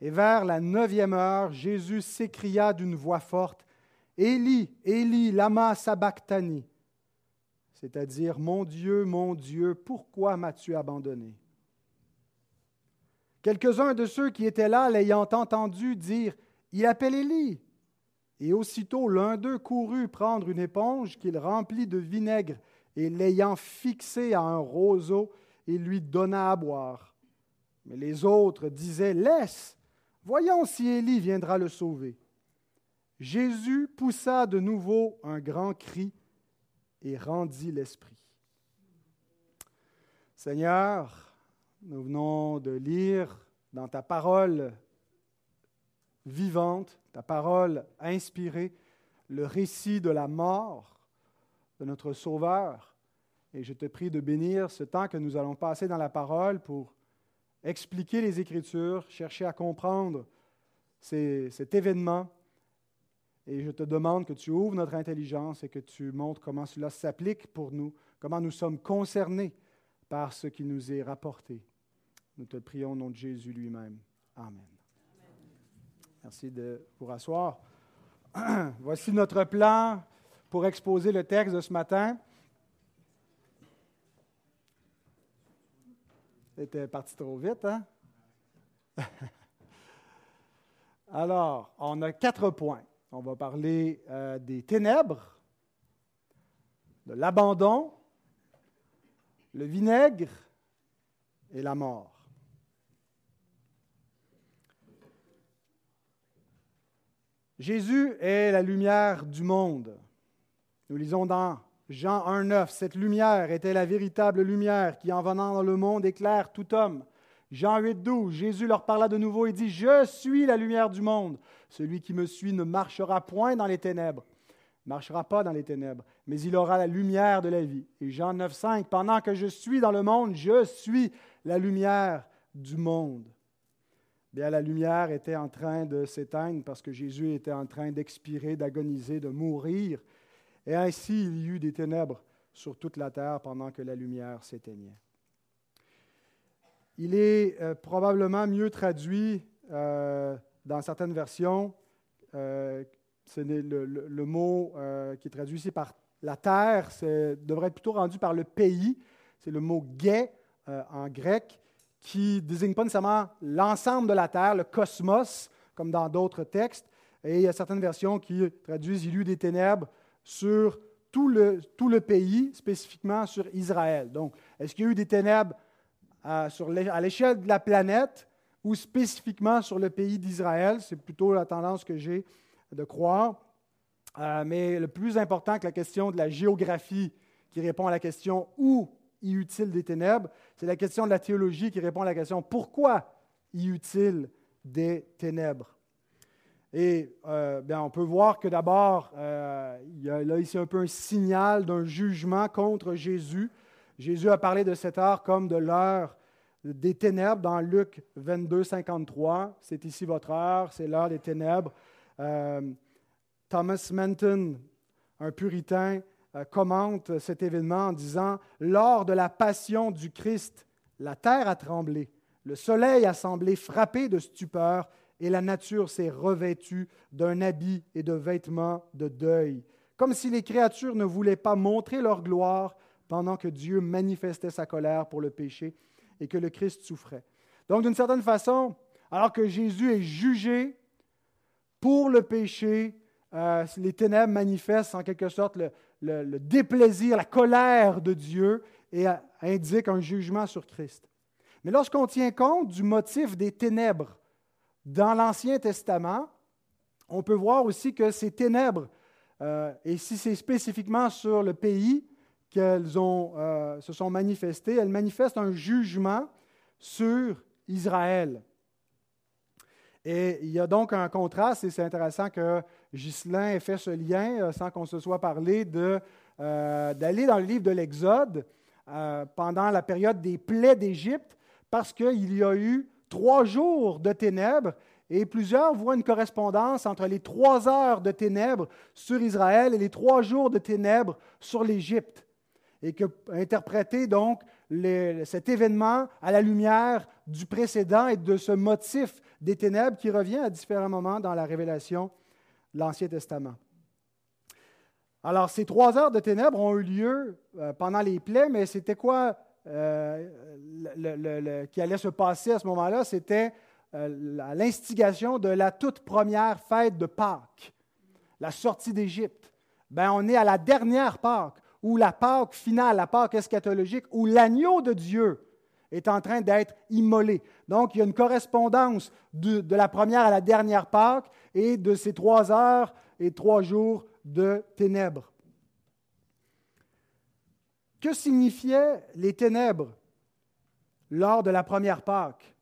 Et vers la neuvième heure, Jésus s'écria d'une voix forte, Élie, Élie, lama sabachthani, c'est-à-dire, Mon Dieu, mon Dieu, pourquoi m'as-tu abandonné? Quelques-uns de ceux qui étaient là, l'ayant entendu dire, Il appelle Élie. Et aussitôt l'un d'eux courut prendre une éponge qu'il remplit de vinaigre, et l'ayant fixée à un roseau, il lui donna à boire. Mais les autres disaient, Laisse, voyons si Élie viendra le sauver. Jésus poussa de nouveau un grand cri et rendit l'esprit. Seigneur, nous venons de lire dans ta parole vivante, ta parole inspirée, le récit de la mort de notre Sauveur. Et je te prie de bénir ce temps que nous allons passer dans la parole pour expliquer les Écritures, chercher à comprendre cet événement. Et je te demande que tu ouvres notre intelligence et que tu montres comment cela s'applique pour nous, comment nous sommes concernés par ce qui nous est rapporté. Nous te prions au nom de Jésus lui-même. Amen. Merci de vous rasseoir. Voici notre plan pour exposer le texte de ce matin. C'était parti trop vite, hein? Alors, on a quatre points. On va parler euh, des ténèbres, de l'abandon, le vinaigre et la mort. Jésus est la lumière du monde. Nous lisons dans Jean 1,9 Cette lumière était la véritable lumière qui, en venant dans le monde, éclaire tout homme. Jean 8,12 Jésus leur parla de nouveau et dit Je suis la lumière du monde. Celui qui me suit ne marchera point dans les ténèbres, ne marchera pas dans les ténèbres, mais il aura la lumière de la vie. Et Jean 9,5 Pendant que je suis dans le monde, je suis la lumière du monde la lumière était en train de s'éteindre parce que Jésus était en train d'expirer, d'agoniser, de mourir. Et ainsi, il y eut des ténèbres sur toute la terre pendant que la lumière s'éteignait. Il est euh, probablement mieux traduit euh, dans certaines versions. Euh, le, mot qui est traduit ici par la terre devrait être plutôt rendu par le pays. C'est le mot guet en grec qui désigne pas nécessairement l'ensemble de la Terre, le cosmos, comme dans d'autres textes. Et il y a certaines versions qui traduisent Il y eut des ténèbres sur tout le, tout le pays, spécifiquement sur Israël. Donc, est-ce qu'il y a eu des ténèbres à, sur à l'échelle de la planète ou spécifiquement sur le pays d'Israël? C'est plutôt la tendance que j'ai de croire. Euh, mais le plus important que la question de la géographie qui répond à la question où y eut-il des ténèbres C'est la question de la théologie qui répond à la question pourquoi y eut-il des ténèbres Et euh, bien, on peut voir que d'abord, euh, il y a ici un peu un signal d'un jugement contre Jésus. Jésus a parlé de cette heure comme de l'heure des ténèbres dans Luc 22, 53. C'est ici votre heure, c'est l'heure des ténèbres. Euh, Thomas Menton, un puritain, commente cet événement en disant Lors de la passion du Christ, la terre a tremblé, le soleil a semblé frappé de stupeur, et la nature s'est revêtue d'un habit et de vêtements de deuil, comme si les créatures ne voulaient pas montrer leur gloire pendant que Dieu manifestait sa colère pour le péché et que le Christ souffrait. Donc, d'une certaine façon, alors que Jésus est jugé pour le péché, euh, les ténèbres manifestent en quelque sorte le, déplaisir, la colère de Dieu et indique un jugement sur Christ. Mais lorsqu'on tient compte du motif des ténèbres dans l'Ancien Testament, on peut voir aussi que ces ténèbres, euh, et si c'est spécifiquement sur le pays qu'elles euh, se sont manifestées, elles manifestent un jugement sur Israël. Et il y a donc un contraste, et c'est intéressant que Ghislain ait fait ce lien euh, sans qu'on se soit parlé euh, d'aller dans le livre de l'Exode pendant la période des plaies d'Égypte, parce qu'il y a eu trois jours de ténèbres, et plusieurs voient une correspondance entre les trois heures de ténèbres sur Israël et les trois jours de ténèbres sur l'Égypte et que interpréter donc cet événement à la lumière du précédent et de ce motif des ténèbres qui revient à différents moments dans la révélation de l'Ancien Testament. Alors, ces trois heures de ténèbres ont eu lieu euh, pendant les plaies, mais c'était quoi euh, qui allait se passer à ce moment-là? C'était euh, l'instigation de la toute première fête de Pâques, la sortie d'Égypte. Ben, on est à la dernière Pâques, ou la Pâque finale, la Pâque eschatologique, où l'agneau de Dieu est en train d'être immolé. Donc, il y a une correspondance de, de, la première à la dernière Pâque et de ces trois heures et trois jours de ténèbres. Que signifiaient les ténèbres lors de la première Pâque?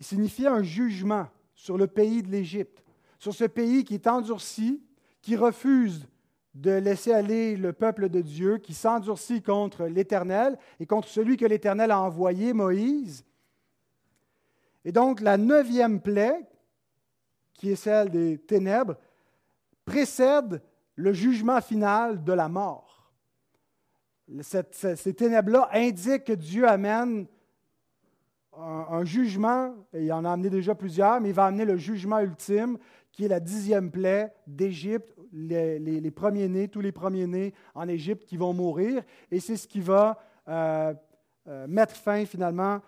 Il signifiait un jugement sur le pays de l'Égypte, sur ce pays qui est endurci, qui refuse de laisser aller le peuple de Dieu, qui s'endurcit contre l'Éternel et contre celui que l'Éternel a envoyé, Moïse. Et donc la neuvième plaie, qui est celle des ténèbres, précède le jugement final de la mort. ces ténèbres-là indiquent que Dieu amène un, jugement, et il en a amené déjà plusieurs, mais il va amener le jugement ultime, qui est la dixième plaie d'Égypte, les, premiers-nés, tous les premiers-nés en Égypte qui vont mourir, et c'est ce qui va euh, euh, mettre fin finalement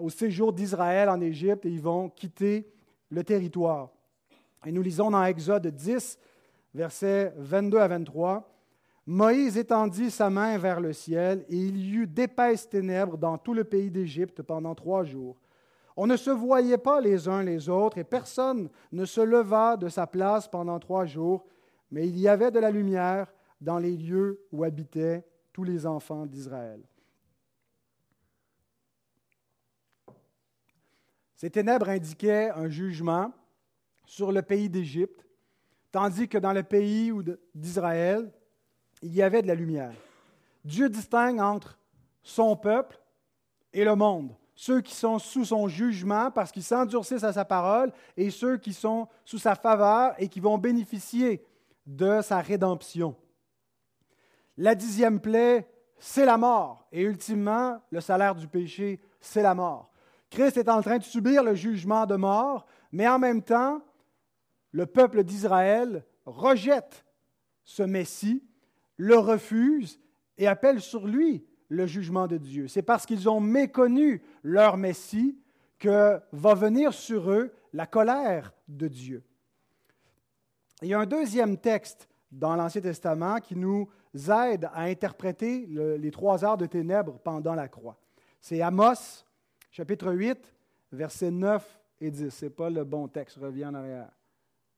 au séjour d'Israël en Égypte, et ils vont quitter le territoire. Et nous lisons dans Exode 10, versets 22 à 23. Moïse étendit sa main vers le ciel, et il y eut d'épaisses ténèbres dans tout le pays d'Égypte pendant trois jours. On ne se voyait pas les uns les autres, et personne ne se leva de sa place pendant trois jours, mais il y avait de la lumière dans les lieux où habitaient tous les enfants d'Israël. Ces ténèbres indiquaient un jugement sur le pays d'Égypte, tandis que dans le pays d'Israël, il y avait de la lumière. Dieu distingue entre son peuple et le monde, ceux qui sont sous son jugement parce qu'ils s'endurcissent à sa parole et ceux qui sont sous sa faveur et qui vont bénéficier de sa rédemption. La dixième plaie, c'est la mort. Et ultimement, le salaire du péché, c'est la mort. Christ est en train de subir le jugement de mort, mais en même temps, le peuple d'Israël rejette ce Messie, le refuse et appelle sur lui le jugement de Dieu. C'est parce qu'ils ont méconnu leur Messie que va venir sur eux la colère de Dieu. Il y a un deuxième texte dans l'Ancien Testament qui nous aide à interpréter les trois heures de ténèbres pendant la croix. C'est Amos, chapitre 8, versets 9 et 10. Ce n'est pas le bon texte, reviens en arrière.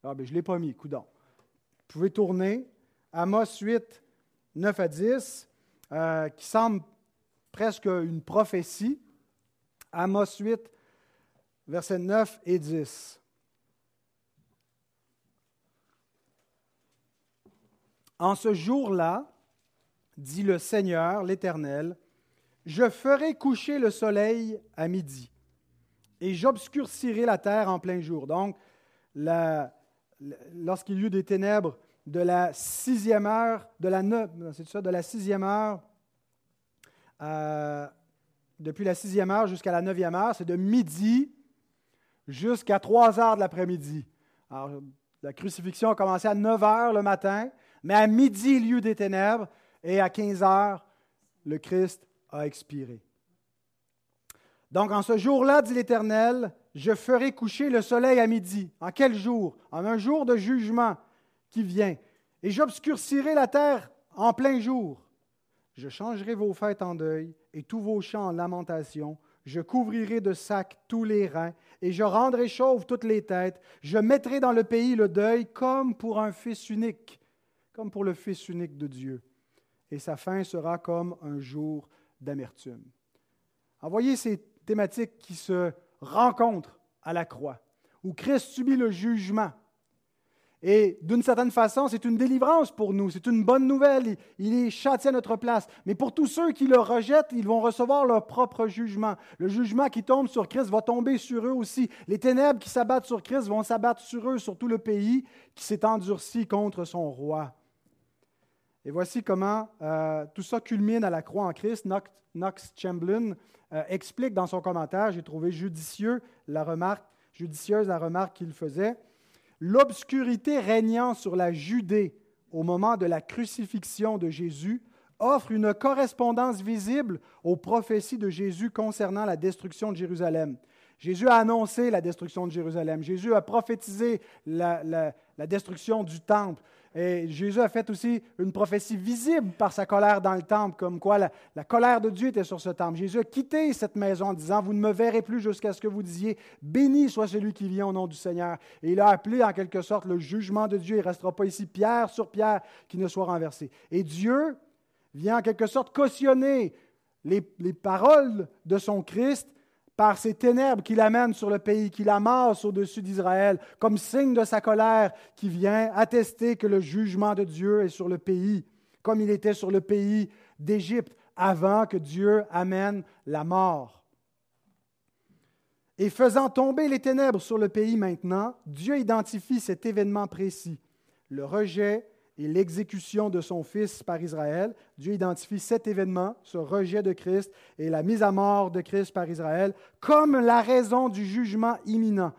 Ah, ben, je ne l'ai pas mis, coudon. Vous pouvez tourner. Amos 8, 9 à 10, euh, qui semble presque une prophétie. Amos 8, versets 9 et 10. En ce jour-là, dit le Seigneur, l'Éternel, je ferai coucher le soleil à midi et j'obscurcirai la terre en plein jour. Donc, lorsqu'il y eut des ténèbres de la sixième heure, de la, ça, de la sixième heure, euh, depuis la sixième heure jusqu'à la neuvième heure, c'est de midi jusqu'à trois heures de l'après-midi. Alors, la crucifixion a commencé à 9 heures le matin, mais à midi, eut des ténèbres, et à 15 heures, le Christ a expiré. Donc, en ce jour-là, dit l'Éternel, je ferai coucher le soleil à midi. En quel jour? En un jour de jugement qui vient. Et j'obscurcirai la terre en plein jour. Je changerai vos fêtes en deuil et tous vos champs en lamentation. Je couvrirai de sacs tous les reins et je rendrai chauves toutes les têtes. Je mettrai dans le pays le deuil comme pour un fils unique, comme pour le fils unique de Dieu. Et sa fin sera comme un jour d'amertume. Envoyez ces thématiques qui se rencontrent à la croix, où Christ subit le jugement. Et d'une certaine façon, c'est une délivrance pour nous, c'est une bonne nouvelle. Il est châtié à notre place. Mais pour tous ceux qui le rejettent, ils vont recevoir leur propre jugement. Le jugement qui tombe sur Christ va tomber sur eux aussi. Les ténèbres qui s'abattent sur Christ vont s'abattre sur eux, sur tout le pays qui s'est endurci contre son roi. Et voici comment euh, tout ça culmine à la croix en Christ. Knox, Chamberlain euh, explique dans son commentaire, j'ai trouvé judicieux la remarque, judicieuse la remarque qu'il faisait. L'obscurité régnant sur la Judée au moment de la crucifixion de Jésus offre une correspondance visible aux prophéties de Jésus concernant la destruction de Jérusalem. Jésus a annoncé la destruction de Jérusalem. Jésus a prophétisé la, destruction du temple. Et Jésus a fait aussi une prophétie visible par sa colère dans le temple, comme quoi la, colère de Dieu était sur ce temple. Jésus a quitté cette maison en disant, vous ne me verrez plus jusqu'à ce que vous disiez, béni soit celui qui vient au nom du Seigneur. Et il a appelé en quelque sorte le jugement de Dieu. Il ne restera pas ici pierre sur pierre qui ne soit renversé. Et Dieu vient en quelque sorte cautionner les paroles de son Christ par ces ténèbres qu'il amène sur le pays, qu'il amasse au-dessus d'Israël, comme signe de sa colère qui vient attester que le jugement de Dieu est sur le pays, comme il était sur le pays d'Égypte, avant que Dieu amène la mort. Et faisant tomber les ténèbres sur le pays maintenant, Dieu identifie cet événement précis, le rejet et l'exécution de son Fils par Israël. Dieu identifie cet événement, ce rejet de Christ et la mise à mort de Christ par Israël, comme la raison du jugement imminent.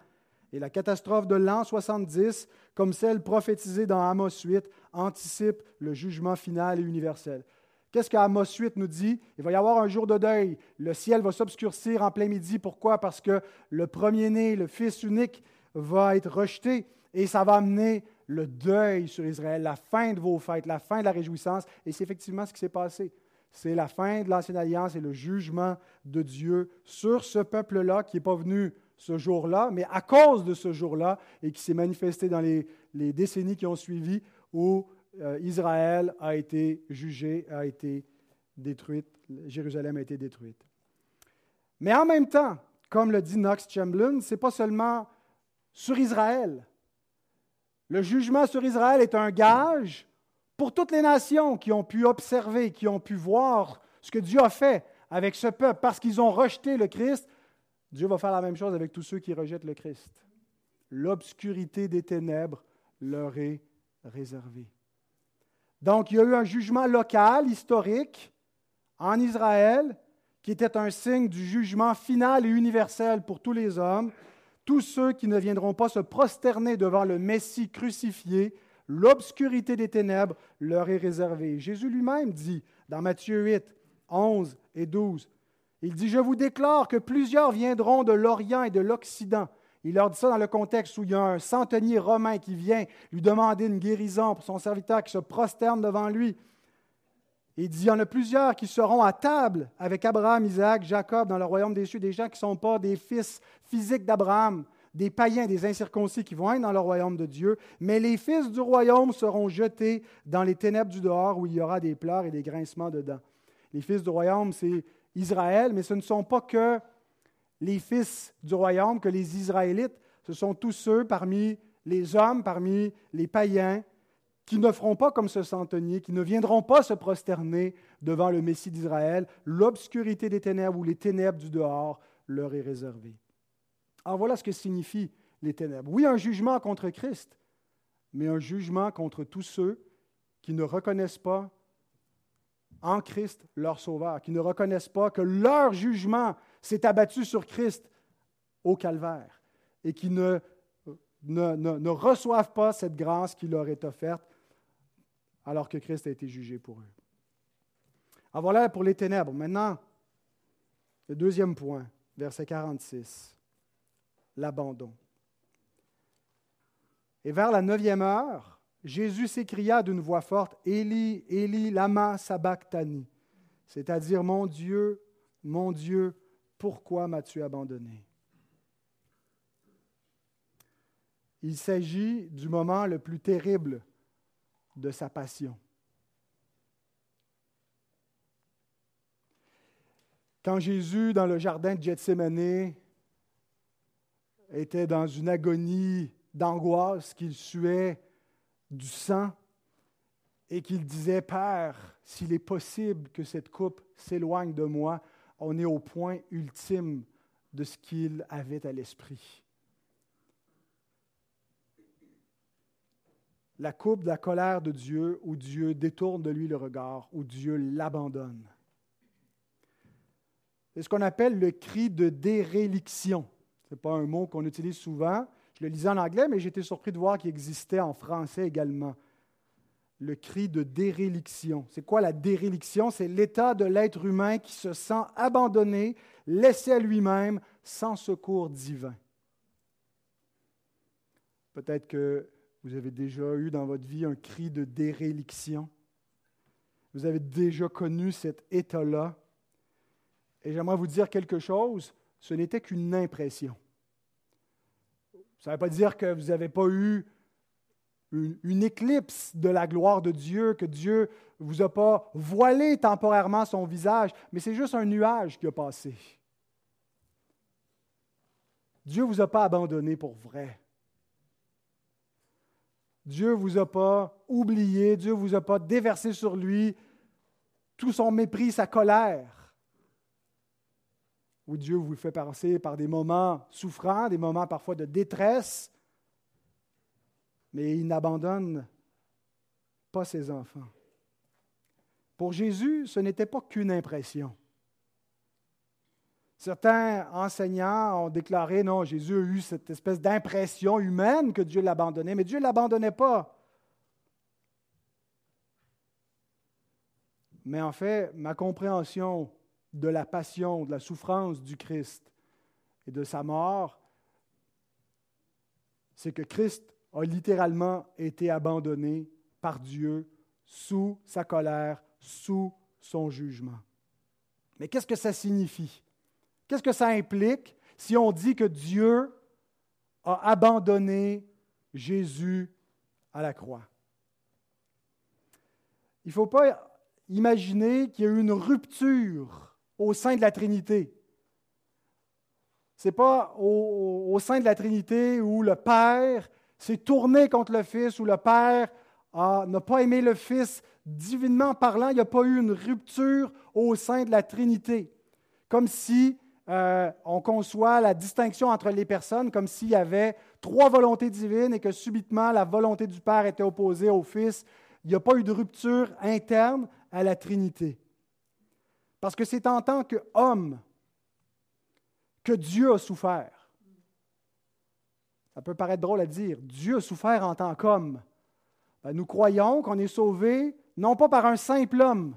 Et la catastrophe de l'an 70, comme celle prophétisée dans Amos 8, anticipe le jugement final et universel. Qu'est-ce qu'Amos 8 nous dit? Il va y avoir un jour de deuil. Le ciel va s'obscurcir en plein midi. Pourquoi? Parce que le premier-né, le fils unique, va être rejeté et ça va amener le deuil sur Israël, la fin de vos fêtes, la fin de la réjouissance. Et c'est effectivement ce qui s'est passé. C'est la fin de l'Ancienne Alliance et le jugement de Dieu sur ce peuple-là qui n'est pas venu ce jour-là, mais à cause de ce jour-là et qui s'est manifesté dans les, décennies qui ont suivi où euh, Israël a été jugé, a été détruite, Jérusalem a été détruite. Mais en même temps, comme le dit Knox Chamberlain, ce n'est pas seulement sur Israël le jugement sur Israël est un gage pour toutes les nations qui ont pu observer, qui ont pu voir ce que Dieu a fait avec ce peuple parce qu'ils ont rejeté le Christ. Dieu va faire la même chose avec tous ceux qui rejettent le Christ. L'obscurité des ténèbres leur est réservée. Donc, il y a eu un jugement local, historique, en Israël, qui était un signe du jugement final et universel pour tous les hommes, tous ceux qui ne viendront pas se prosterner devant le Messie crucifié, l'obscurité des ténèbres leur est réservée. Jésus lui-même dit dans Matthieu 8, 11 et 12, il dit, je vous déclare que plusieurs viendront de l'Orient et de l'Occident. Il leur dit ça dans le contexte où il y a un centenier romain qui vient lui demander une guérison pour son serviteur qui se prosterne devant lui. Il dit, il y en a plusieurs qui seront à table avec Abraham, Isaac, Jacob dans le royaume des cieux, des gens qui ne sont pas des fils physiques d'Abraham, des païens, des incirconcis qui vont être dans le royaume de Dieu, mais les fils du royaume seront jetés dans les ténèbres du dehors où il y aura des pleurs et des grincements dedans. Les fils du royaume, c'est Israël, mais ce ne sont pas que les fils du royaume, que les Israélites, ce sont tous ceux parmi les hommes, parmi les païens, qui ne feront pas comme ce centenier, qui ne viendront pas se prosterner devant le Messie d'Israël. L'obscurité des ténèbres ou les ténèbres du dehors leur est réservée. Alors voilà ce que signifient les ténèbres. Oui, un jugement contre Christ, mais un jugement contre tous ceux qui ne reconnaissent pas en Christ leur Sauveur, qui ne reconnaissent pas que leur jugement s'est abattu sur Christ au calvaire et qui ne, ne, ne reçoivent pas cette grâce qui leur est offerte alors que Christ a été jugé pour eux. Alors voilà pour les ténèbres. Maintenant, le deuxième point, verset 46, l'abandon. Et vers la neuvième heure, Jésus s'écria d'une voix forte, Élie, Élie, lama sabachthani, c'est-à-dire, mon Dieu, mon Dieu, pourquoi m'as-tu abandonné? Il s'agit du moment le plus terrible de sa passion. Quand Jésus, dans le jardin de Gethsemane, était dans une agonie d'angoisse, qu'il suait du sang et qu'il disait, Père, s'il est possible que cette coupe s'éloigne de moi, on est au point ultime de ce qu'il avait à l'esprit. La coupe de la colère de Dieu où Dieu détourne de lui le regard, où Dieu l'abandonne. C'est ce qu'on appelle le cri de déréliction. Ce n'est pas un mot qu'on utilise souvent. Je le lisais en anglais, mais j'étais surpris de voir qu'il existait en français également. Le cri de déréliction. C'est quoi la déréliction? C'est l'état de l'être humain qui se sent abandonné, laissé à lui-même, sans secours divin. Peut-être que vous avez déjà eu dans votre vie un cri de déréliction. Vous avez déjà connu cet état-là. Et j'aimerais vous dire quelque chose, ce n'était qu'une impression. Ça ne veut pas dire que vous n'avez pas eu une, éclipse de la gloire de Dieu, que Dieu ne vous a pas voilé temporairement son visage, mais c'est juste un nuage qui a passé. Dieu ne vous a pas abandonné pour vrai. Dieu ne vous a pas oublié, Dieu ne vous a pas déversé sur lui tout son mépris, sa colère. Oui, Dieu vous fait passer par des moments souffrants, des moments parfois de détresse, mais il n'abandonne pas ses enfants. Pour Jésus, ce n'était pas qu'une impression. Certains enseignants ont déclaré, non, Jésus a eu cette espèce d'impression humaine que Dieu l'abandonnait, mais Dieu ne l'abandonnait pas. Mais en fait, ma compréhension de la passion, de la souffrance du Christ et de sa mort, c'est que Christ a littéralement été abandonné par Dieu sous sa colère, sous son jugement. Mais qu'est-ce que ça signifie? Qu'est-ce que ça implique si on dit que Dieu a abandonné Jésus à la croix? Il ne faut pas imaginer qu'il y a eu une rupture au sein de la Trinité. Ce n'est pas au, au, sein de la Trinité où le Père s'est tourné contre le Fils, où le Père n'a pas aimé le Fils. Divinement parlant, il n'y a pas eu une rupture au sein de la Trinité. Comme si euh, on conçoit la distinction entre les personnes comme s'il y avait trois volontés divines et que subitement la volonté du Père était opposée au Fils. Il n'y a pas eu de rupture interne à la Trinité. Parce que c'est en tant qu'homme que Dieu a souffert. Ça peut paraître drôle à dire. Dieu a souffert en tant qu'homme. Ben, nous croyons qu'on est sauvé non pas par un simple homme,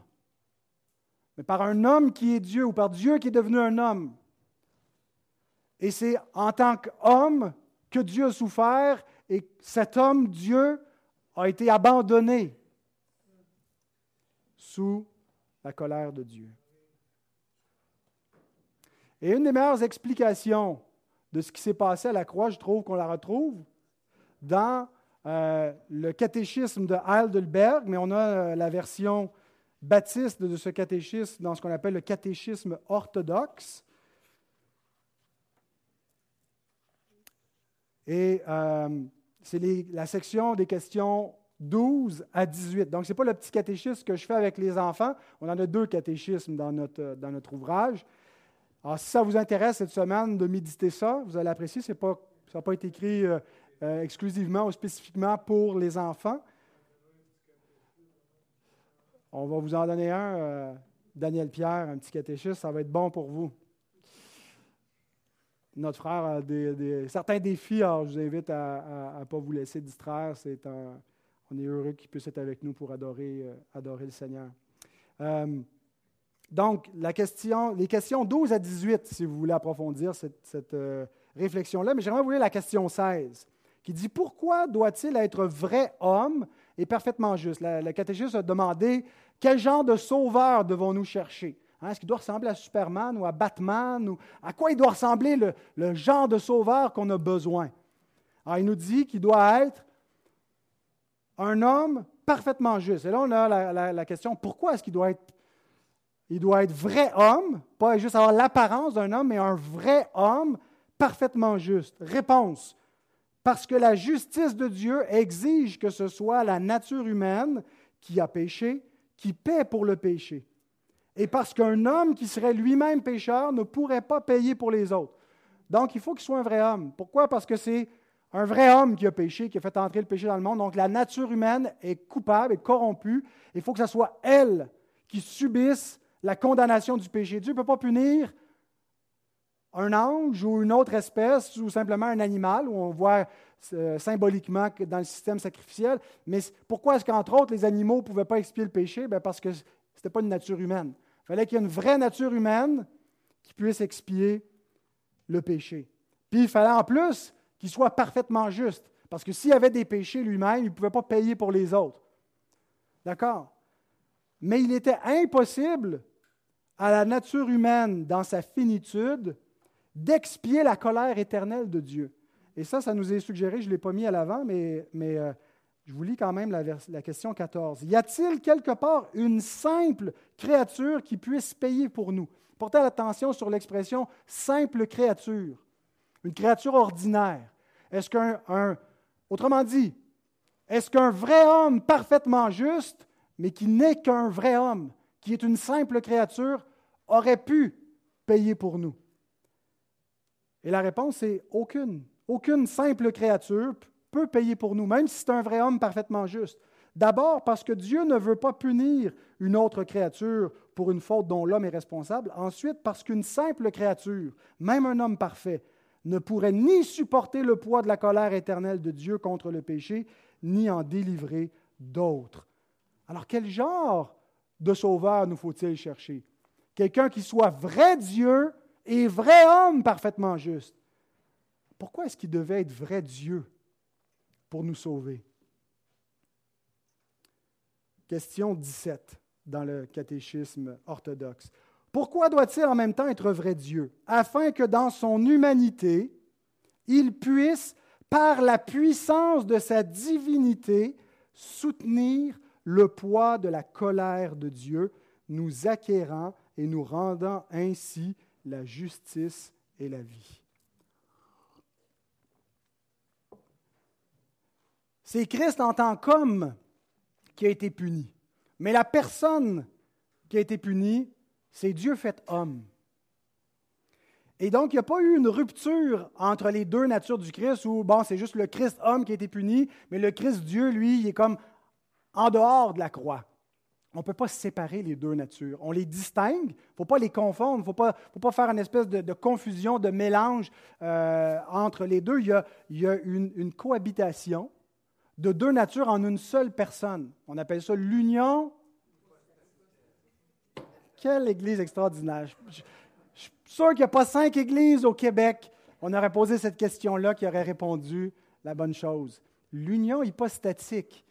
mais par un homme qui est Dieu ou par Dieu qui est devenu un homme. Et c'est en tant qu'homme que Dieu a souffert et cet homme, Dieu, a été abandonné sous la colère de Dieu. Et une des meilleures explications de ce qui s'est passé à la croix, je trouve qu'on la retrouve dans euh, le catéchisme de Heidelberg, mais on a euh, la version baptiste de ce catéchisme dans ce qu'on appelle le catéchisme orthodoxe. Et euh, c'est la section des questions 12 à 18. Donc, ce n'est pas le petit catéchisme que je fais avec les enfants. On en a deux catéchismes dans notre, dans notre ouvrage. Alors, si ça vous intéresse cette semaine de méditer ça, vous allez apprécier. Pas, ça n'a pas été écrit euh, euh, exclusivement ou spécifiquement pour les enfants. On va vous en donner un, Daniel Pierre, un petit catéchisme. Ça va être bon pour vous notre frère a certains défis, alors je vous invite à ne pas vous laisser distraire. C'est on est heureux qu'il puisse être avec nous pour adorer, euh, adorer le Seigneur. Euh, donc, la question, les questions 12 à 18, si vous voulez approfondir cette, euh, réflexion-là, mais j'aimerais vous lire la question 16, qui dit Pourquoi doit-il être vrai homme et parfaitement juste Le catéchisme a demandé Quel genre de sauveur devons-nous chercher? Hein, est-ce qu'il doit ressembler à Superman ou à Batman? Ou à quoi il doit ressembler le, genre de sauveur qu'on a besoin? Il nous dit qu'il doit être un homme parfaitement juste. Et là, on a la, question, pourquoi est-ce qu'il doit être, il doit être vrai homme, pas juste avoir l'apparence d'un homme, mais un vrai homme parfaitement juste? Réponse, parce que la justice de Dieu exige que ce soit la nature humaine qui a péché, qui paie pour le péché et parce qu'un homme qui serait lui-même pécheur ne pourrait pas payer pour les autres. Donc, il faut qu'il soit un vrai homme. Pourquoi? Parce que c'est un vrai homme qui a péché, qui a fait entrer le péché dans le monde. Donc la nature humaine est coupable, est corrompue. Il faut que ce soit elle qui subisse la condamnation du péché. Dieu ne peut pas punir un ange ou une autre espèce ou simplement un animal, où on voit euh, symboliquement dans le système sacrificiel. Mais pourquoi est-ce qu'entre autres les animaux ne pouvaient pas expier le péché? Bien parce que ce n'était pas une nature humaine. Il fallait qu'il y ait une vraie nature humaine qui puisse expier le péché. Puis il fallait en plus qu'il soit parfaitement juste. Parce que s'il avait des péchés lui-même, il ne pouvait pas payer pour les autres. D'accord? Mais il était impossible à la nature humaine, dans sa finitude, d'expier la colère éternelle de Dieu. Et ça, ça nous est suggéré, je ne l'ai pas mis à l'avant, mais, euh, je vous lis quand même la, la question 14. Y a-t-il quelque part une simple créature qui puisse payer pour nous? Portez l'attention sur l'expression simple créature, une créature ordinaire. Est-ce qu'un, autrement dit, est-ce qu'un vrai homme parfaitement juste, mais qui n'est qu'un vrai homme, qui est une simple créature, aurait pu payer pour nous? Et la réponse est aucune. Aucune simple créature peut payer pour nous, même si c'est un vrai homme parfaitement juste. D'abord parce que Dieu ne veut pas punir une autre créature pour une faute dont l'homme est responsable. Ensuite parce qu'une simple créature, même un homme parfait, ne pourrait ni supporter le poids de la colère éternelle de Dieu contre le péché, ni en délivrer d'autres. Alors quel genre de sauveur nous faut-il chercher? Quelqu'un qui soit vrai Dieu et vrai homme parfaitement juste. Pourquoi est-ce qu'il devait être vrai Dieu pour nous sauver? Question 17 dans le catéchisme orthodoxe. Pourquoi doit-il en même temps être vrai Dieu? Afin que dans son humanité, il puisse, par la puissance de sa divinité, soutenir le poids de la colère de Dieu, nous acquérant et nous rendant ainsi la justice et la vie. C'est Christ en tant qu'homme qui a été puni. Mais la personne qui a été punie, c'est Dieu fait homme. Et donc, il n'y a pas eu une rupture entre les deux natures du Christ où, bon, c'est juste le Christ homme qui a été puni, mais le Christ Dieu, lui, il est comme en dehors de la croix. On ne peut pas séparer les deux natures. On les distingue, il ne faut pas les confondre, il ne faut pas, faire une espèce de, confusion, de mélange euh, entre les deux. Il y a, une, cohabitation de deux natures en une seule personne. On appelle ça l'union. Quelle église extraordinaire. Je, suis sûr qu'il n'y a pas cinq églises au Québec. On aurait posé cette question-là qui aurait répondu la bonne chose. L'union hypostatique.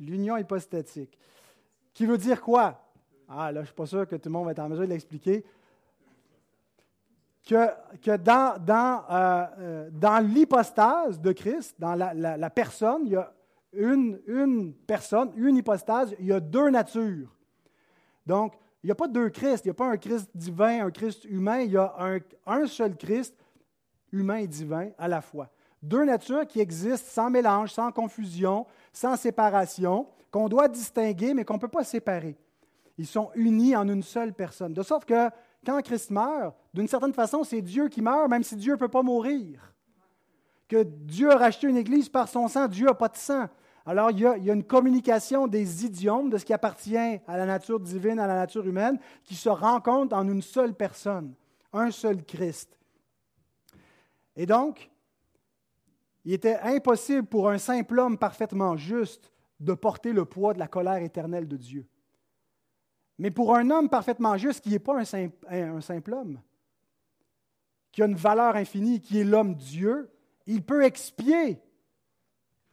L'union hypostatique. Qui veut dire quoi? Ah, là, je ne suis pas sûr que tout le monde va être en mesure de l'expliquer. Que, que dans, dans, euh, euh, dans l'hypostase de Christ, dans la, personne, il y a une, personne, une hypostase, il y a deux natures. Donc, il n'y a pas deux Christ, il n'y a pas un Christ divin, un Christ humain, il y a un, un seul Christ, humain et divin, à la fois. Deux natures qui existent sans mélange, sans confusion, sans séparation, qu'on doit distinguer, mais qu'on ne peut pas séparer. Ils sont unis en une seule personne. De sorte que quand Christ meurt, d'une certaine façon, c'est Dieu qui meurt, même si Dieu ne peut pas mourir. Que Dieu a racheté une Église par son sang, Dieu n'a pas de sang. Alors, il y, a, une communication des idiomes de ce qui appartient à la nature divine, à la nature humaine, qui se rencontre en une seule personne, un seul Christ. Et donc, il était impossible pour un simple homme parfaitement juste de porter le poids de la colère éternelle de Dieu. Mais pour un homme parfaitement juste qui n'est pas un simple, homme, qui a une valeur infinie, qui est l'homme Dieu, il peut expier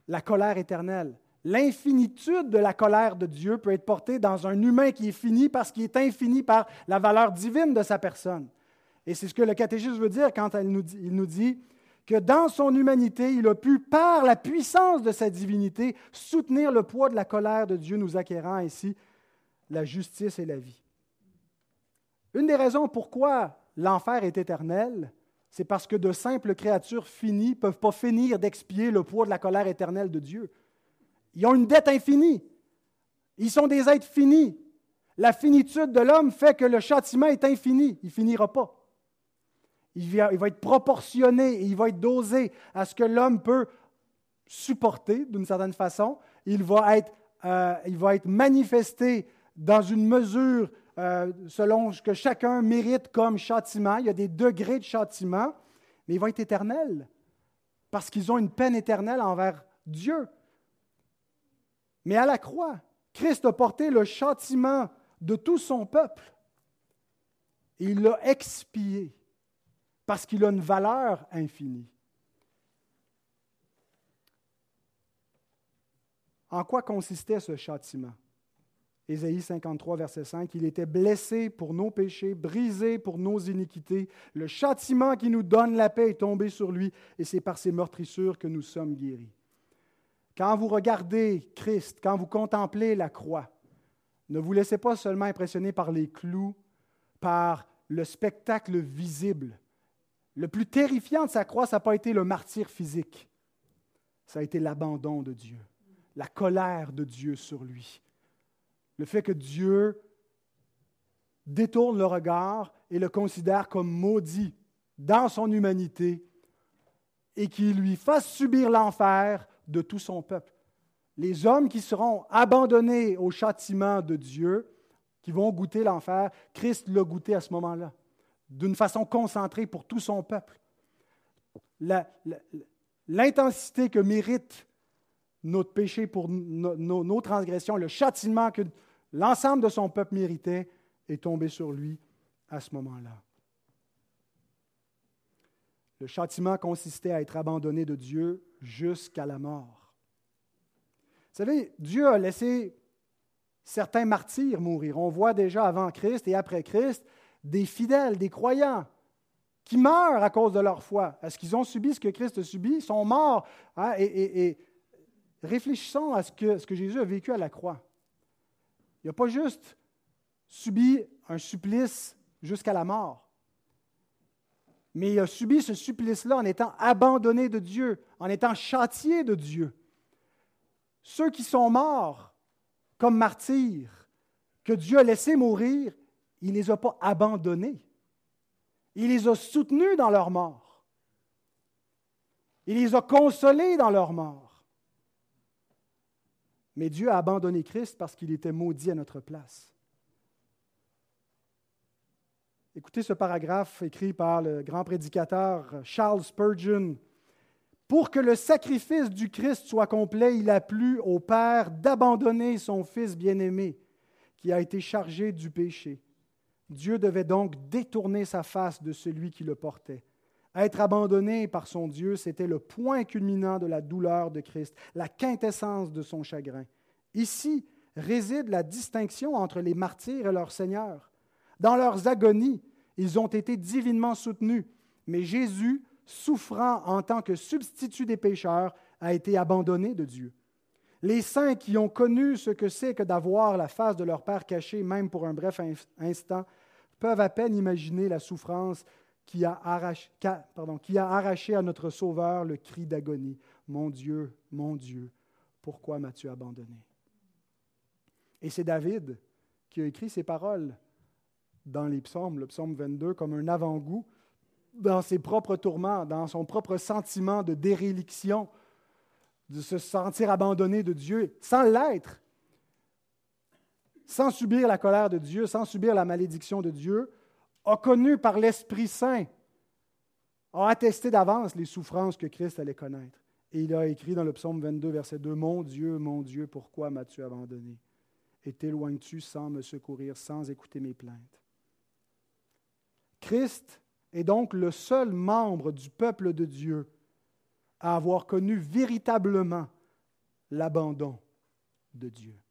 la colère éternelle. L'infinitude de la colère de Dieu peut être portée dans un humain qui est fini parce qu'il est infini par la valeur divine de sa personne. Et c'est ce que le catéchisme veut dire quand il nous dit, il nous dit que dans son humanité, il a pu, par la puissance de sa divinité, soutenir le poids de la colère de Dieu, nous acquérant ainsi la justice et la vie. Une des raisons pourquoi l'enfer est éternel, c'est parce que de simples créatures finies ne peuvent pas finir d'expier le poids de la colère éternelle de Dieu. Ils ont une dette infinie. Ils sont des êtres finis. La finitude de l'homme fait que le châtiment est infini. Il ne finira pas. Il va, être proportionné et il va être dosé à ce que l'homme peut supporté d'une certaine façon. Il va être, euh, il va être manifesté dans une mesure euh, selon ce que chacun mérite comme châtiment. Il y a des degrés de châtiment, mais il va être éternel parce qu'ils ont une peine éternelle envers Dieu. Mais à la croix, Christ a porté le châtiment de tout son peuple. Et il l'a expié parce qu'il a une valeur infinie. En quoi consistait ce châtiment? Ésaïe 53, verset 5, il était blessé pour nos péchés, brisé pour nos iniquités. Le châtiment qui nous donne la paix est tombé sur lui, et c'est par ses meurtrissures que nous sommes guéris. Quand vous regardez Christ, quand vous contemplez la croix, ne vous laissez pas seulement impressionner par les clous, par le spectacle visible. Le plus terrifiant de sa croix, ça n'a pas été le martyr physique, ça a été l'abandon de Dieu, la colère de Dieu sur lui. Le fait que Dieu détourne le regard et le considère comme maudit dans son humanité et qu'il lui fasse subir l'enfer de tout son peuple. Les hommes qui seront abandonnés au châtiment de Dieu, qui vont goûter l'enfer, Christ l'a goûté à ce moment-là, d'une façon concentrée pour tout son peuple. L'intensité que mérite notre péché pour nos, transgressions, le châtiment que l'ensemble de son peuple méritait, est tombé sur lui à ce moment-là. Le châtiment consistait à être abandonné de Dieu jusqu'à la mort. Vous savez, Dieu a laissé certains martyrs mourir. On voit déjà avant Christ et après Christ des fidèles, des croyants qui meurent à cause de leur foi. Est-ce qu'ils ont subi ce que Christ a subi? Ils sont morts. Hein? Et, réfléchissons à ce que, Jésus a vécu à la croix. Il n'a pas juste subi un supplice jusqu'à la mort, mais il a subi ce supplice-là en étant abandonné de Dieu, en étant châtié de Dieu. Ceux qui sont morts comme martyrs, que Dieu a laissés mourir, il ne les a pas abandonnés. Il les a soutenus dans leur mort. Il les a consolés dans leur mort. Mais Dieu a abandonné Christ parce qu'il était maudit à notre place. Écoutez ce paragraphe écrit par le grand prédicateur Charles Spurgeon. Pour que le sacrifice du Christ soit complet, il a plu au Père d'abandonner son Fils bien-aimé, qui a été chargé du péché. Dieu devait donc détourner sa face de celui qui le portait. Être abandonné par son Dieu, c'était le point culminant de la douleur de Christ, la quintessence de son chagrin. Ici réside la distinction entre les martyrs et leur Seigneur. Dans leurs agonies, ils ont été divinement soutenus, mais Jésus, souffrant en tant que substitut des pécheurs, a été abandonné de Dieu. Les saints qui ont connu ce que c'est que d'avoir la face de leur Père cachée, même pour un bref instant, peuvent à peine imaginer la souffrance qui a, arraché, qui a arraché à notre Sauveur le cri d'agonie. Mon Dieu, mon Dieu, pourquoi m'as-tu abandonné? Et c'est David qui a écrit ces paroles dans les psaumes, le psaume 22, comme un avant-goût dans ses propres tourments, dans son propre sentiment de déréliction, de se sentir abandonné de Dieu, sans l'être, sans subir la colère de Dieu, sans subir la malédiction de Dieu, a connu par l'Esprit Saint, a attesté d'avance les souffrances que Christ allait connaître. Et il a écrit dans le psaume 22, verset 2, Mon Dieu, mon Dieu, pourquoi m'as-tu abandonné? Et t'éloignes-tu sans me secourir, sans écouter mes plaintes? Christ est donc le seul membre du peuple de Dieu à avoir connu véritablement l'abandon de Dieu.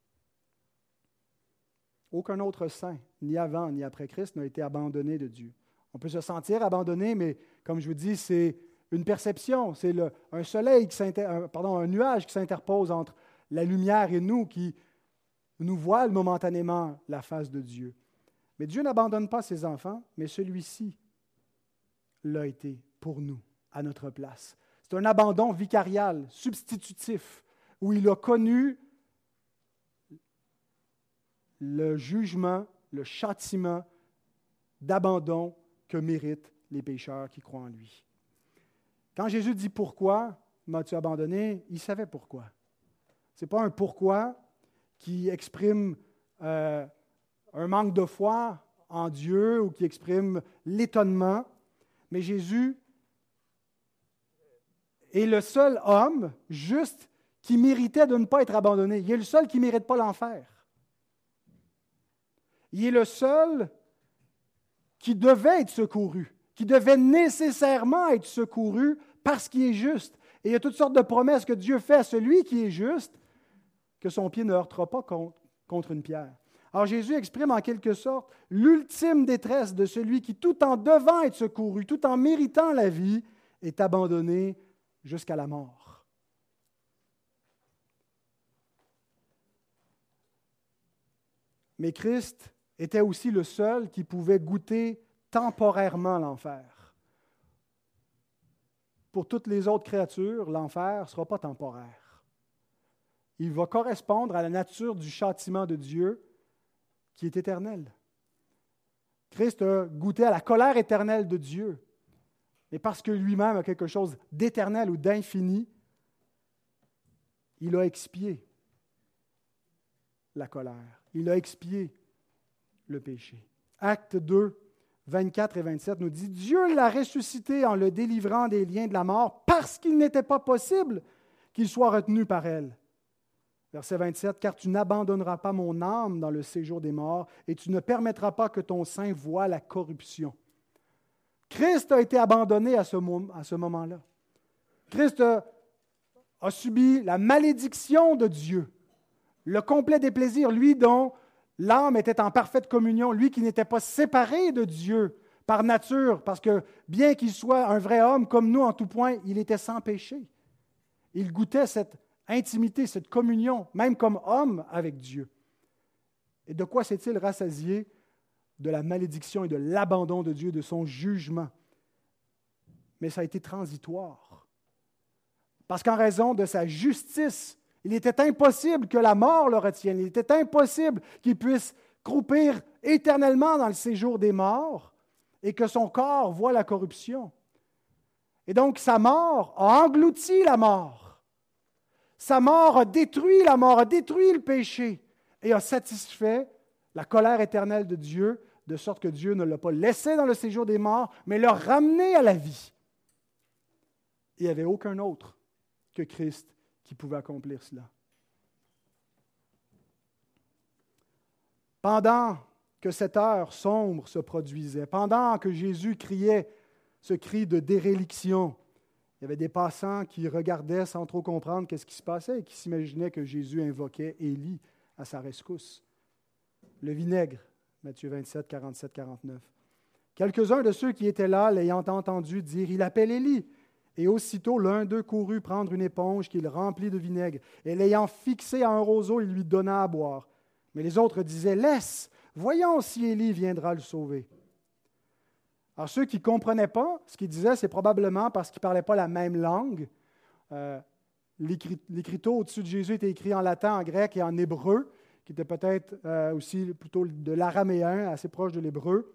Aucun autre saint, ni avant ni après Christ, n'a été abandonné de Dieu. On peut se sentir abandonné, mais comme je vous dis, c'est une perception, c'est un soleil qui pardon, un nuage qui s'interpose entre la lumière et nous, qui nous voile momentanément la face de Dieu. Mais Dieu n'abandonne pas ses enfants, mais celui-ci l'a été pour nous, à notre place. C'est un abandon vicarial, substitutif, où il a connu le jugement, le châtiment d'abandon que méritent les pécheurs qui croient en lui. Quand Jésus dit pourquoi, m'as-tu abandonné Il savait pourquoi. Ce n'est pas un pourquoi qui exprime euh, un manque de foi en Dieu ou qui exprime l'étonnement, mais Jésus est le seul homme juste qui méritait de ne pas être abandonné. Il est le seul qui ne mérite pas l'enfer. Il est le seul qui devait être secouru, qui devait nécessairement être secouru parce qu'il est juste. Et il y a toutes sortes de promesses que Dieu fait à celui qui est juste, que son pied ne heurtera pas contre une pierre. Alors Jésus exprime en quelque sorte l'ultime détresse de celui qui, tout en devant être secouru, tout en méritant la vie, est abandonné jusqu'à la mort. Mais Christ était aussi le seul qui pouvait goûter temporairement l'enfer. Pour toutes les autres créatures, l'enfer ne sera pas temporaire. Il va correspondre à la nature du châtiment de Dieu qui est éternel. Christ a goûté à la colère éternelle de Dieu. Et parce que lui-même a quelque chose d'éternel ou d'infini, il a expié la colère. Il a expié le péché. Acte 2, 24 et 27 nous dit, Dieu l'a ressuscité en le délivrant des liens de la mort parce qu'il n'était pas possible qu'il soit retenu par elle. Verset 27, Car tu n'abandonneras pas mon âme dans le séjour des morts et tu ne permettras pas que ton sein voie la corruption. Christ a été abandonné à ce, moment-là. Christ a, subi la malédiction de Dieu, le complet déplaisir, lui dont L'âme était en parfaite communion, lui qui n'était pas séparé de Dieu par nature, parce que bien qu'il soit un vrai homme comme nous en tout point, il était sans péché. Il goûtait cette intimité, cette communion, même comme homme avec Dieu. Et de quoi s'est-il rassasié? De la malédiction et de l'abandon de Dieu, de son jugement. Mais ça a été transitoire. Parce qu'en raison de sa justice, il était impossible que la mort le retienne. Il était impossible qu'il puisse croupir éternellement dans le séjour des morts et que son corps voit la corruption. Et donc sa mort a englouti la mort. Sa mort a détruit la mort, a détruit le péché et a satisfait la colère éternelle de Dieu, de sorte que Dieu ne l'a pas laissé dans le séjour des morts, mais l'a ramené à la vie. Il n'y avait aucun autre que Christ qui pouvait accomplir cela. Pendant que cette heure sombre se produisait, pendant que Jésus criait ce cri de déréliction, il y avait des passants qui regardaient sans trop comprendre qu'est-ce qui se passait et qui s'imaginaient que Jésus invoquait Élie à sa rescousse. Le vinaigre, Matthieu 27, 47, 49. Quelques-uns de ceux qui étaient là, l'ayant entendu dire, il appelle Élie. Et aussitôt l'un d'eux courut prendre une éponge qu'il remplit de vinaigre, et l'ayant fixée à un roseau, il lui donna à boire. Mais les autres disaient, Laisse, voyons si Élie viendra le sauver. Alors ceux qui ne comprenaient pas ce qu'il disait, c'est probablement parce qu'ils ne parlaient pas la même langue. Euh, L'écriteau au-dessus de Jésus était écrit en latin, en grec et en hébreu, qui était peut-être euh, aussi plutôt de l'araméen, assez proche de l'hébreu.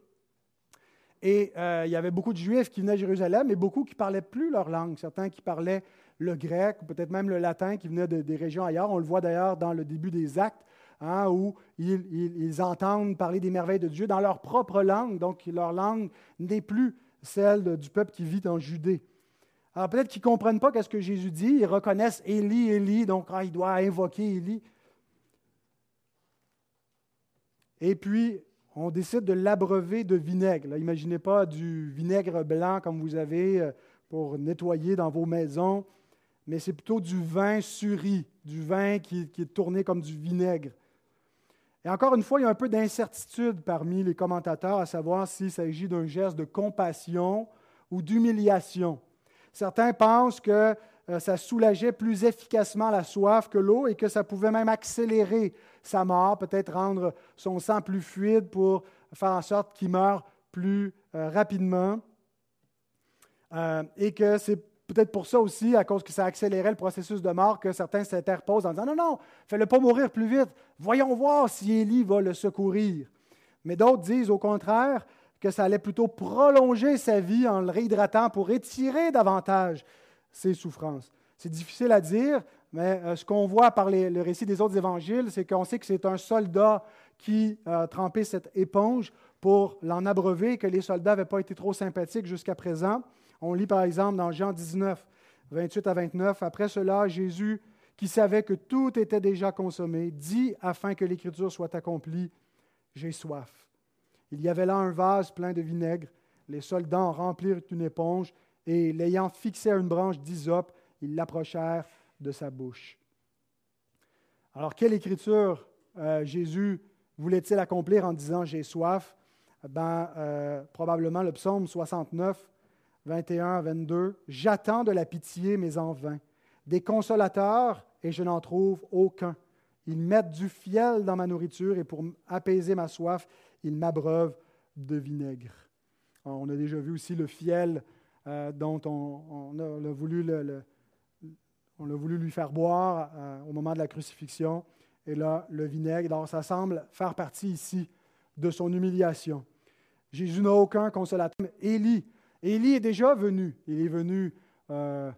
Et euh, il y avait beaucoup de Juifs qui venaient à Jérusalem, mais beaucoup qui ne parlaient plus leur langue. Certains qui parlaient le grec ou peut-être même le latin qui venaient des régions ailleurs. On le voit d'ailleurs dans le début des actes, hein, où ils, entendent parler des merveilles de Dieu dans leur propre langue. Donc leur langue n'est plus celle du peuple qui vit en Judée. Alors peut-être qu'ils ne comprennent pas ce que Jésus dit. Ils reconnaissent Élie, Élie, donc ah, il doit invoquer Élie. Et puis, on décide de l'abreuver de vinaigre. imaginez pas du vinaigre blanc comme vous avez euh, pour nettoyer dans vos maisons, mais c'est plutôt du vin suri, du vin qui, qui, est tourné comme du vinaigre. Et encore une fois, il y a un peu d'incertitude parmi les commentateurs à savoir s'il s'agit d'un geste de compassion ou d'humiliation. Certains pensent que ça soulageait plus efficacement la soif que l'eau et que ça pouvait même accélérer sa mort, peut-être rendre son sang plus fluide pour faire en sorte qu'il meure plus euh, rapidement. Euh, et que c'est peut-être pour ça aussi, à cause que ça accélérait le processus de mort, que certains s'interposent en disant Non, non, fais-le pas mourir plus vite. Voyons voir si Élie va le secourir. Mais d'autres disent au contraire que ça allait plutôt prolonger sa vie en le réhydratant pour étirer davantage ses souffrances. C'est difficile à dire, mais euh, ce qu'on voit par le récit des autres évangiles, c'est qu'on sait que c'est un soldat qui a trempé cette éponge pour l'en abreuver, que les soldats n'avaient pas été trop sympathiques jusqu'à présent. On lit par exemple dans Jean 19, 28 à 29, Après cela, Jésus, qui savait que tout était déjà consommé, dit, afin que l'Écriture soit accomplie, J'ai soif. Il y avait là un vase plein de vinaigre. Les soldats en remplirent une éponge et, l'ayant fixé à une branche d'hysope, ils l'approchèrent de sa bouche. Alors, quelle écriture euh, Jésus voulait-il accomplir en disant J'ai soif ben, euh, Probablement le psaume 69, 21 à 22. J'attends de la pitié, mais en vain. Des consolateurs, et je n'en trouve aucun. Ils mettent du fiel dans ma nourriture, et pour apaiser ma soif, ils m'abreuvent de vinaigre. on a déjà vu aussi le fiel euh, dont on, a, voulu lui faire boire euh, au moment de la crucifixion. Et là, le vinaigre. Alors, ça semble faire partie ici de son humiliation. Jésus n'a aucun consolateur. Élie, Élie est déjà venu. Il est venu euh,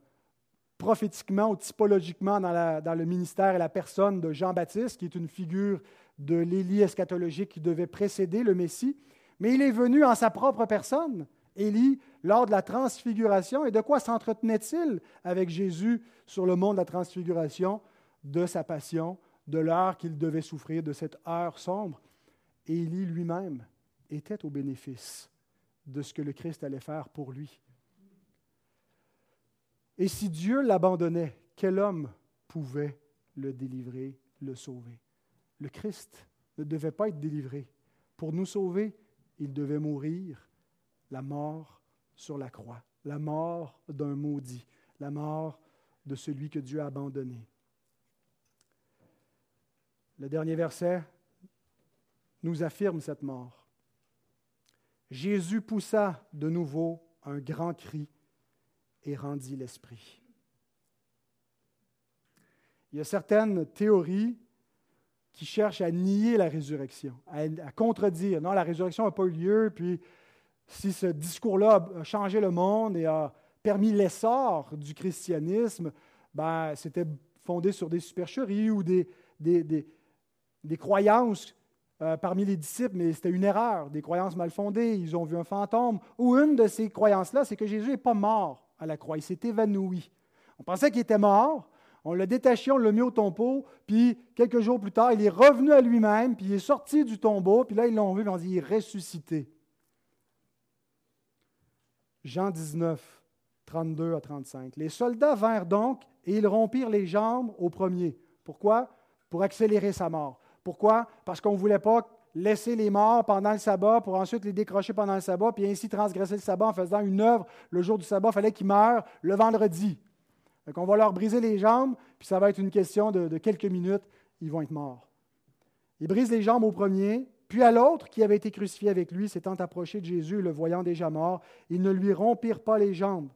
prophétiquement ou typologiquement dans, dans, le ministère et la personne de Jean-Baptiste, qui est une figure de l'Élie eschatologique qui devait précéder le Messie. Mais il est venu en sa propre personne. Élie, lors de la transfiguration, et de quoi s'entretenait-il avec Jésus sur le monde de la transfiguration? De sa passion, de l'heure qu'il devait souffrir, de cette heure sombre. Élie lui-même était au bénéfice de ce que le Christ allait faire pour lui. Et si Dieu l'abandonnait, quel homme pouvait le délivrer, le sauver? Le Christ ne devait pas être délivré. Pour nous sauver, il devait mourir la mort sur la croix, la mort d'un maudit, la mort de celui que Dieu a abandonné. Le dernier verset nous affirme cette mort. Jésus poussa de nouveau un grand cri et rendit l'esprit. Il y a certaines théories qui cherchent à nier la résurrection, à, contredire. Non, la résurrection n'a pas eu lieu, puis si ce discours-là a changé le monde et a permis l'essor du christianisme, ben, c'était fondé sur des supercheries ou des, croyances euh, parmi les disciples, mais c'était une erreur, des croyances mal fondées. Ils ont vu un fantôme. Ou une de ces croyances-là, c'est que Jésus n'est pas mort à la croix, il s'est évanoui. On pensait qu'il était mort, on l'a détaché, on l'a mis au tombeau, puis quelques jours plus tard, il est revenu à lui-même, puis il est sorti du tombeau, puis là, ils l'ont vu, ils ont dit, il est ressuscité. Jean 19, 32 à 35. Les soldats vinrent donc et ils rompirent les jambes au premier. Pourquoi? Pour accélérer sa mort. Pourquoi? Parce qu'on ne voulait pas laisser les morts pendant le sabbat pour ensuite les décrocher pendant le sabbat, puis ainsi transgresser le sabbat en faisant une œuvre le jour du sabbat. Il fallait qu'ils meurent le vendredi. Donc on va leur briser les jambes, puis ça va être une question de, de quelques minutes, ils vont être morts. Ils brisent les jambes au premier, puis à l'autre qui avait été crucifié avec lui, s'étant approché de Jésus, le voyant déjà mort, ils ne lui rompirent pas les jambes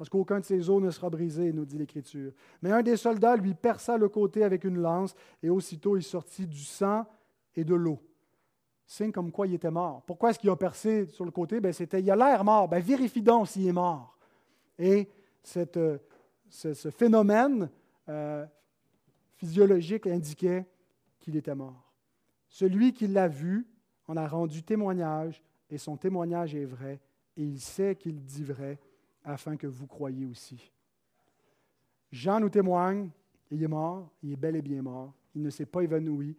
parce qu'aucun de ses os ne sera brisé, nous dit l'Écriture. Mais un des soldats lui perça le côté avec une lance, et aussitôt il sortit du sang et de l'eau. Signe comme quoi il était mort. Pourquoi est-ce qu'il a percé sur le côté? Ben, c'était, il a l'air mort. Ben, vérifie donc s'il est mort. Et cette, euh, ce, phénomène euh, physiologique indiquait qu'il était mort. Celui qui l'a vu en a rendu témoignage, et son témoignage est vrai, et il sait qu'il dit vrai, afin que vous croyiez aussi. Jean nous témoigne, il est mort, il est bel et bien mort, il ne s'est pas évanoui.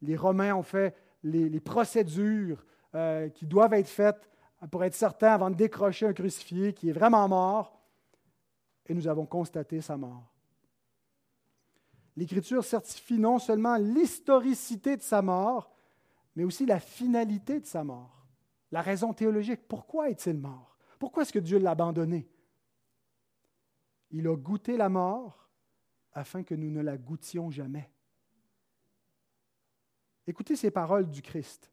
Les Romains ont fait les, procédures euh, qui doivent être faites pour être certains avant de décrocher un crucifié qui est vraiment mort, et nous avons constaté sa mort. L'Écriture certifie non seulement l'historicité de sa mort, mais aussi la finalité de sa mort, la raison théologique. Pourquoi est-il mort? Pourquoi est-ce que Dieu l'a abandonné? Il a goûté la mort afin que nous ne la goûtions jamais. Écoutez ces paroles du Christ.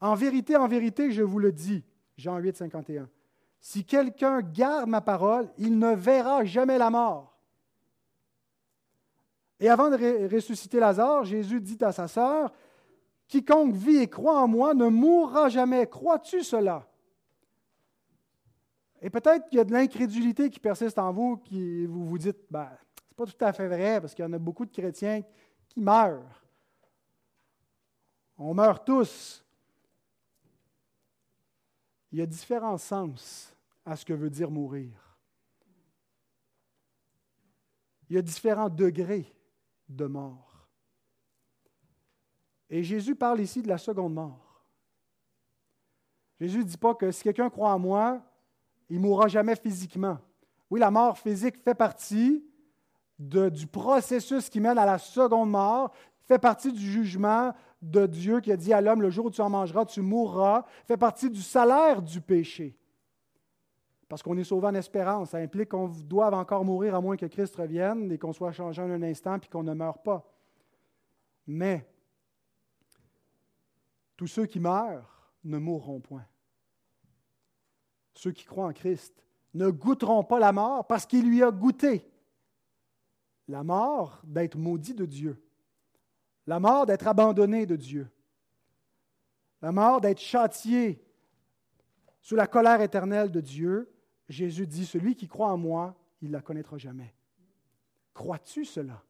En vérité, en vérité, je vous le dis, Jean 8, 51, si quelqu'un garde ma parole, il ne verra jamais la mort. Et avant de ressusciter Lazare, Jésus dit à sa sœur, Quiconque vit et croit en moi ne mourra jamais. Crois-tu cela? Et peut-être qu'il y a de l'incrédulité qui persiste en vous, qui vous vous dites, ben, c'est pas tout à fait vrai, parce qu'il y en a beaucoup de chrétiens qui meurent. On meurt tous. Il y a différents sens à ce que veut dire mourir. Il y a différents degrés de mort. Et Jésus parle ici de la seconde mort. Jésus ne dit pas que si quelqu'un croit en moi, il ne mourra jamais physiquement. Oui, la mort physique fait partie du processus qui mène à la seconde mort, fait partie du jugement de Dieu qui a dit à l'homme, le jour où tu en mangeras, tu mourras, fait partie du salaire du péché. Parce qu'on est sauvé en espérance. Ça implique qu'on doive encore mourir à moins que Christ revienne et qu'on soit changé en un instant puis qu'on ne meure pas. Mais tous ceux qui meurent ne mourront point. Ceux qui croient en Christ ne goûteront pas la mort parce qu'il lui a goûté. La mort d'être maudit de Dieu. La mort d'être abandonné de Dieu. La mort d'être châtié sous la colère éternelle de Dieu Jésus dit, celui qui croit en moi, il ne la connaîtra jamais. Crois-tu cela?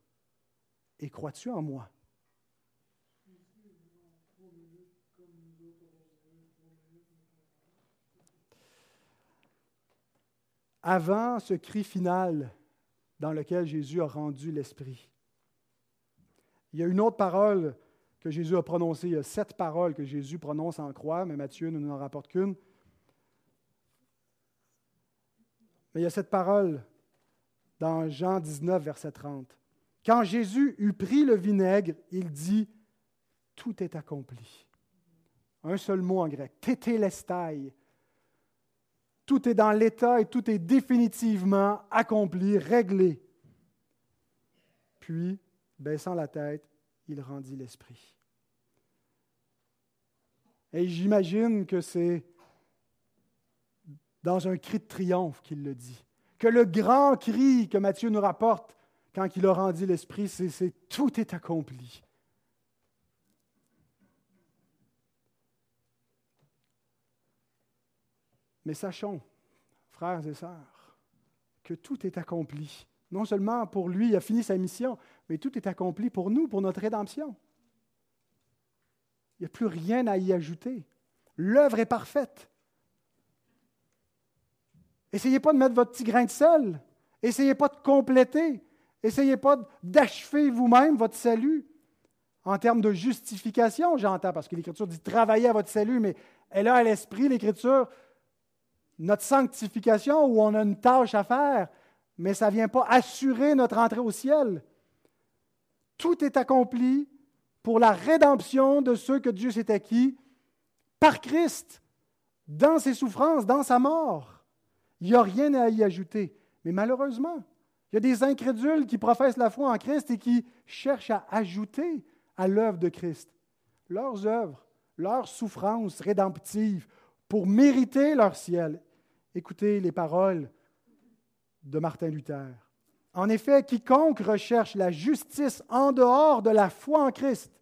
Et crois-tu en moi? Avant ce cri final dans lequel Jésus a rendu l'Esprit, il y a une autre parole que Jésus a prononcée. Il y a sept paroles que Jésus prononce en croix, mais Matthieu ne nous en rapporte qu'une. Mais il y a cette parole dans Jean 19, verset 30. Quand Jésus eut pris le vinaigre, il dit Tout est accompli. Un seul mot en grec, tétélestai. Tout est dans l'état et tout est définitivement accompli, réglé. Puis, baissant la tête, il rendit l'esprit. Et j'imagine que c'est dans un cri de triomphe qu'il le dit. Que le grand cri que Matthieu nous rapporte quand il a rendu l'Esprit, c'est tout est accompli. Mais sachons, frères et sœurs, que tout est accompli. Non seulement pour lui, il a fini sa mission, mais tout est accompli pour nous, pour notre rédemption. Il n'y a plus rien à y ajouter. L'œuvre est parfaite. Essayez pas de mettre votre petit grain de sel. Essayez pas de compléter. Essayez pas d'achever vous-même votre salut. En termes de justification, j'entends, parce que l'Écriture dit travailler à votre salut, mais elle a à l'esprit, l'Écriture, notre sanctification où on a une tâche à faire, mais ça ne vient pas assurer notre entrée au ciel. Tout est accompli pour la rédemption de ceux que Dieu s'est acquis par Christ, dans ses souffrances, dans sa mort. Il n'y a rien à y ajouter. Mais malheureusement, il y a des incrédules qui professent la foi en Christ et qui cherchent à ajouter à l'œuvre de Christ leurs œuvres, leurs souffrances rédemptives pour mériter leur ciel. Écoutez les paroles de Martin Luther. En effet, quiconque recherche la justice en dehors de la foi en Christ,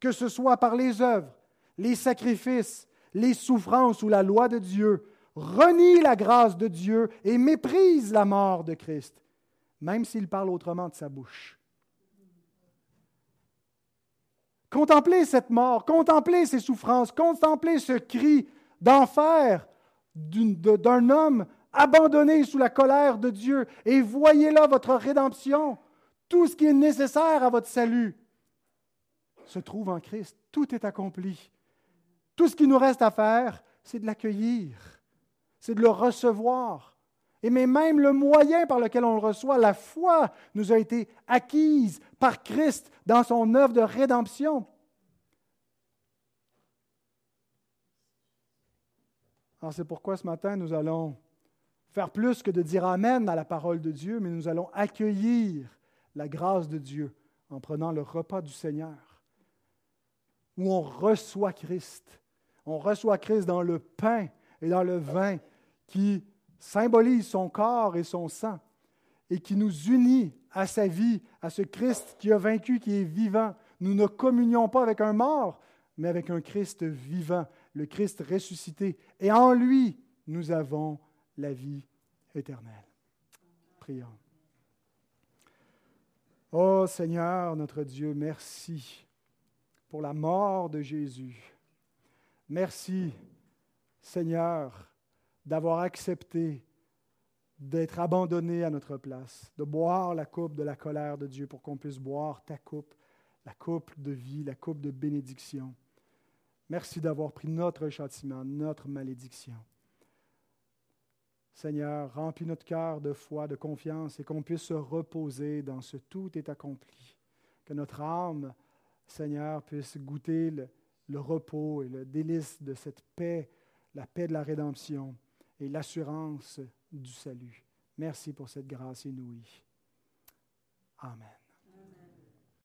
que ce soit par les œuvres, les sacrifices, les souffrances ou la loi de Dieu, renie la grâce de Dieu et méprise la mort de Christ, même s'il parle autrement de sa bouche. Contemplez cette mort, contemplez ces souffrances, contemplez ce cri d'enfer d'un homme abandonné sous la colère de Dieu et voyez là votre rédemption. Tout ce qui est nécessaire à votre salut se trouve en Christ. Tout est accompli. Tout ce qui nous reste à faire, c'est de l'accueillir c'est de le recevoir. Et mais même le moyen par lequel on le reçoit, la foi, nous a été acquise par Christ dans son œuvre de rédemption. Alors c'est pourquoi ce matin, nous allons faire plus que de dire Amen à la parole de Dieu, mais nous allons accueillir la grâce de Dieu en prenant le repas du Seigneur, où on reçoit Christ. On reçoit Christ dans le pain et dans le vin qui symbolise son corps et son sang et qui nous unit à sa vie, à ce Christ qui a vaincu, qui est vivant. Nous ne communions pas avec un mort, mais avec un Christ vivant, le Christ ressuscité. Et en lui, nous avons la vie éternelle. Prions. Ô Seigneur, notre Dieu, merci pour la mort de Jésus. Merci, Seigneur, d'avoir accepté d'être abandonné à notre place, de boire la coupe de la colère de Dieu pour qu'on puisse boire ta coupe, la coupe de vie, la coupe de bénédiction. Merci d'avoir pris notre châtiment, notre malédiction. Seigneur, remplis notre cœur de foi, de confiance et qu'on puisse se reposer dans ce tout est accompli. Que notre âme, Seigneur, puisse goûter le, le repos et le délice de cette paix, la paix de la rédemption et l'assurance du salut. Merci pour cette grâce inouïe. Amen.